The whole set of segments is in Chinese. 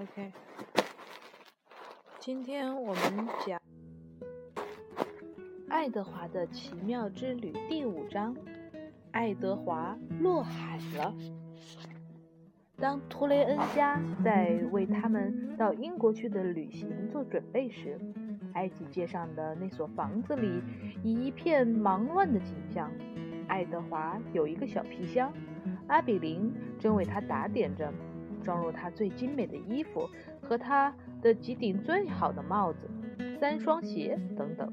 OK，今天我们讲《爱德华的奇妙之旅》第五章：爱德华落海了。当图雷恩家在为他们到英国去的旅行做准备时，埃及街上的那所房子里一片忙乱的景象。爱德华有一个小皮箱，阿比林正为他打点着。装入他最精美的衣服和他的几顶最好的帽子、三双鞋等等，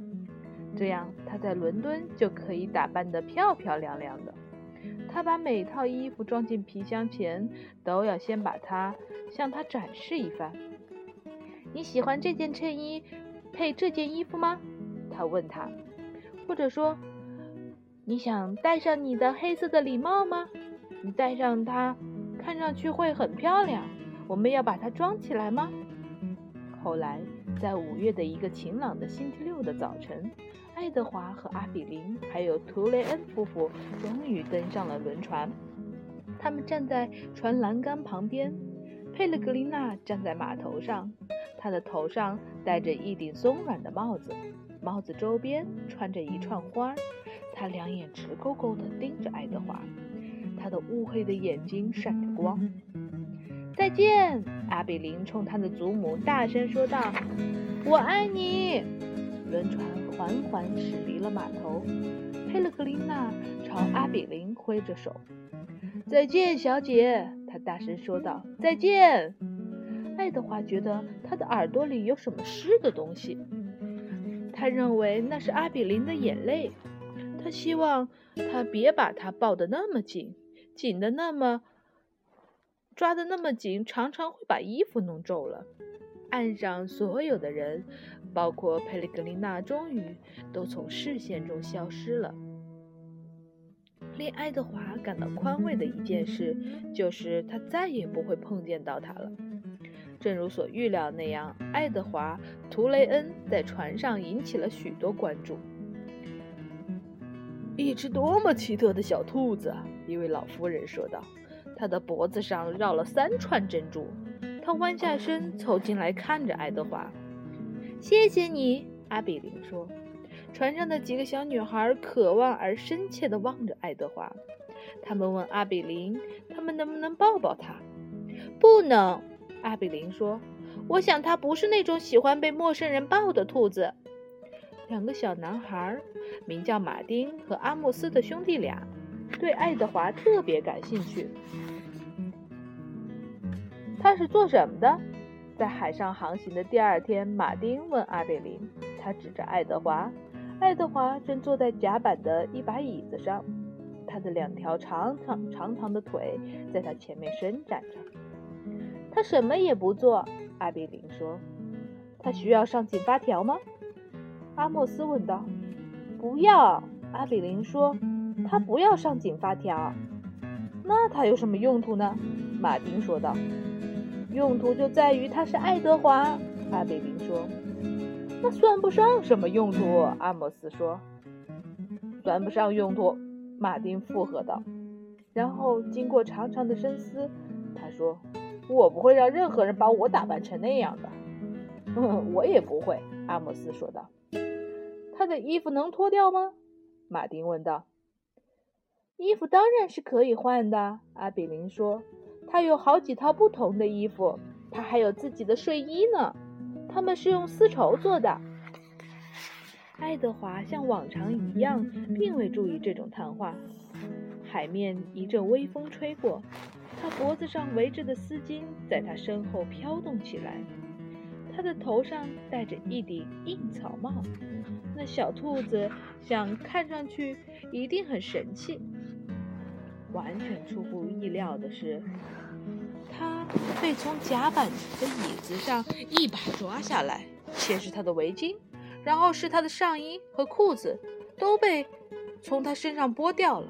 这样他在伦敦就可以打扮得漂漂亮亮的。他把每套衣服装进皮箱前，都要先把它向他展示一番。你喜欢这件衬衣配这件衣服吗？他问他，或者说，你想戴上你的黑色的礼帽吗？你戴上它。看上去会很漂亮，我们要把它装起来吗？后来，在五月的一个晴朗的星期六的早晨，爱德华和阿比林还有图雷恩夫妇终于登上了轮船。他们站在船栏杆旁边，佩勒格琳娜站在码头上，她的头上戴着一顶松软的帽子，帽子周边穿着一串花儿。她两眼直勾勾地盯着爱德华。他的乌黑的眼睛闪着光。再见，阿比林冲他的祖母大声说道：“我爱你。”轮船缓缓驶离了码头。佩勒格琳娜朝阿比林挥着手：“再见，小姐。”他大声说道：“再见。”爱德华觉得他的耳朵里有什么湿的东西，他认为那是阿比林的眼泪。他希望他别把他抱得那么紧。紧的那么，抓的那么紧，常常会把衣服弄皱了。岸上所有的人，包括佩雷格琳娜，终于都从视线中消失了。令爱德华感到宽慰的一件事，就是他再也不会碰见到他了。正如所预料那样，爱德华·图雷恩在船上引起了许多关注。一只多么奇特的小兔子！一位老妇人说道：“她的脖子上绕了三串珍珠。”她弯下身凑近来看着爱德华。“谢谢你。”阿比林说。船上的几个小女孩渴望而深切地望着爱德华。他们问阿比林：“他们能不能抱抱他？”“不能。”阿比林说。“我想它不是那种喜欢被陌生人抱的兔子。”两个小男孩，名叫马丁和阿莫斯的兄弟俩。对爱德华特别感兴趣。他是做什么的？在海上航行的第二天，马丁问阿贝林。他指着爱德华。爱德华正坐在甲板的一把椅子上，他的两条长长长长的腿在他前面伸展着。他什么也不做。阿贝林说：“他需要上紧发条吗？”阿莫斯问道。“不要。”阿比林说。他不要上紧发条，那他有什么用途呢？马丁说道。用途就在于他是爱德华。阿比林说。那算不上什么用途。阿莫斯说。算不上用途。马丁附和道。然后经过长长的深思，他说：“我不会让任何人把我打扮成那样的。”我也不会。阿莫斯说道。他的衣服能脱掉吗？马丁问道。衣服当然是可以换的，阿比林说。他有好几套不同的衣服，他还有自己的睡衣呢。他们是用丝绸做的。爱德华像往常一样，并未注意这种谈话。海面一阵微风吹过，他脖子上围着的丝巾在他身后飘动起来。他的头上戴着一顶硬草帽，那小兔子想看上去一定很神气。完全出乎意料的是，他被从甲板的椅子上一把抓下来，先是他的围巾，然后是他的上衣和裤子，都被从他身上剥掉了。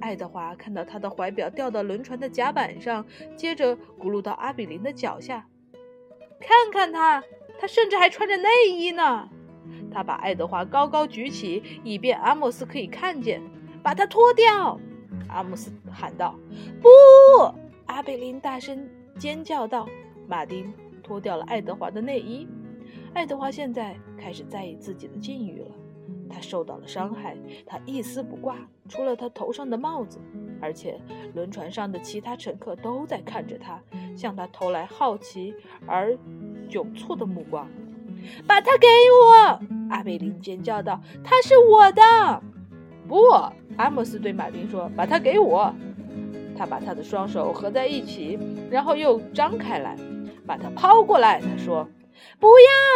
爱德华看到他的怀表掉到轮船的甲板上，接着咕噜到阿比林的脚下。看看他，他甚至还穿着内衣呢。他把爱德华高高举起，以便阿莫斯可以看见。把它脱掉。阿莫斯喊道：“不！”阿贝林大声尖叫道：“马丁脱掉了爱德华的内衣。爱德华现在开始在意自己的境遇了。他受到了伤害，他一丝不挂，除了他头上的帽子。而且轮船上的其他乘客都在看着他，向他投来好奇而窘促的目光。把它给我！阿贝林尖叫道：“它是我的！”不，阿莫斯对马丁说：“把它给我。”他把他的双手合在一起，然后又张开来，把它抛过来。他说：“不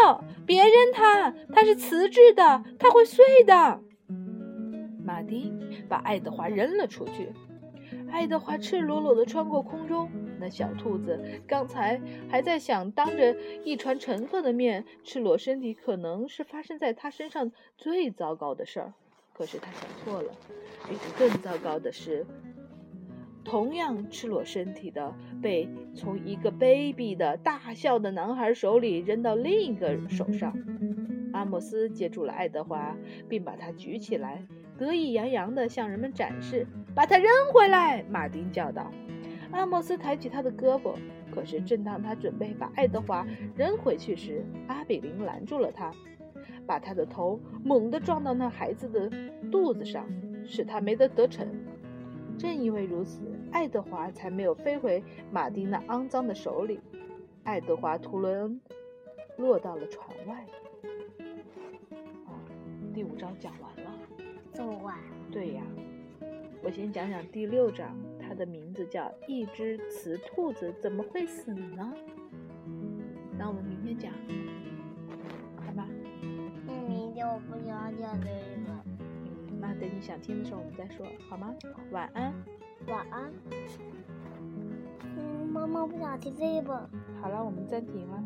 要，别扔它，它是瓷质的，它会碎的。”马丁把爱德华扔了出去。爱德华赤裸裸地穿过空中。那小兔子刚才还在想，当着一船乘客的面赤裸身体，可能是发生在他身上最糟糕的事儿。可是他想错了，比这更糟糕的是，同样赤裸身体的被从一个卑鄙的大笑的男孩手里扔到另一个手上。阿莫斯接住了爱德华，并把他举起来。得意洋洋地向人们展示，把它扔回来！马丁叫道。阿莫斯抬起他的胳膊，可是正当他准备把爱德华扔回去时，阿比林拦住了他，把他的头猛地撞到那孩子的肚子上，使他没得得逞。正因为如此，爱德华才没有飞回马丁那肮脏的手里。爱德华·图伦恩落到了船外。啊，第五章讲完。这么晚？对呀，我先讲讲第六章，它的名字叫《一只雌兔子怎么会死呢》。那我们明天讲，好吧？嗯，明天我不想讲这个。嗯，那等你想听的时候我们再说，好吗？晚安。晚安。嗯，妈妈不想听这个。好了，我们暂停了。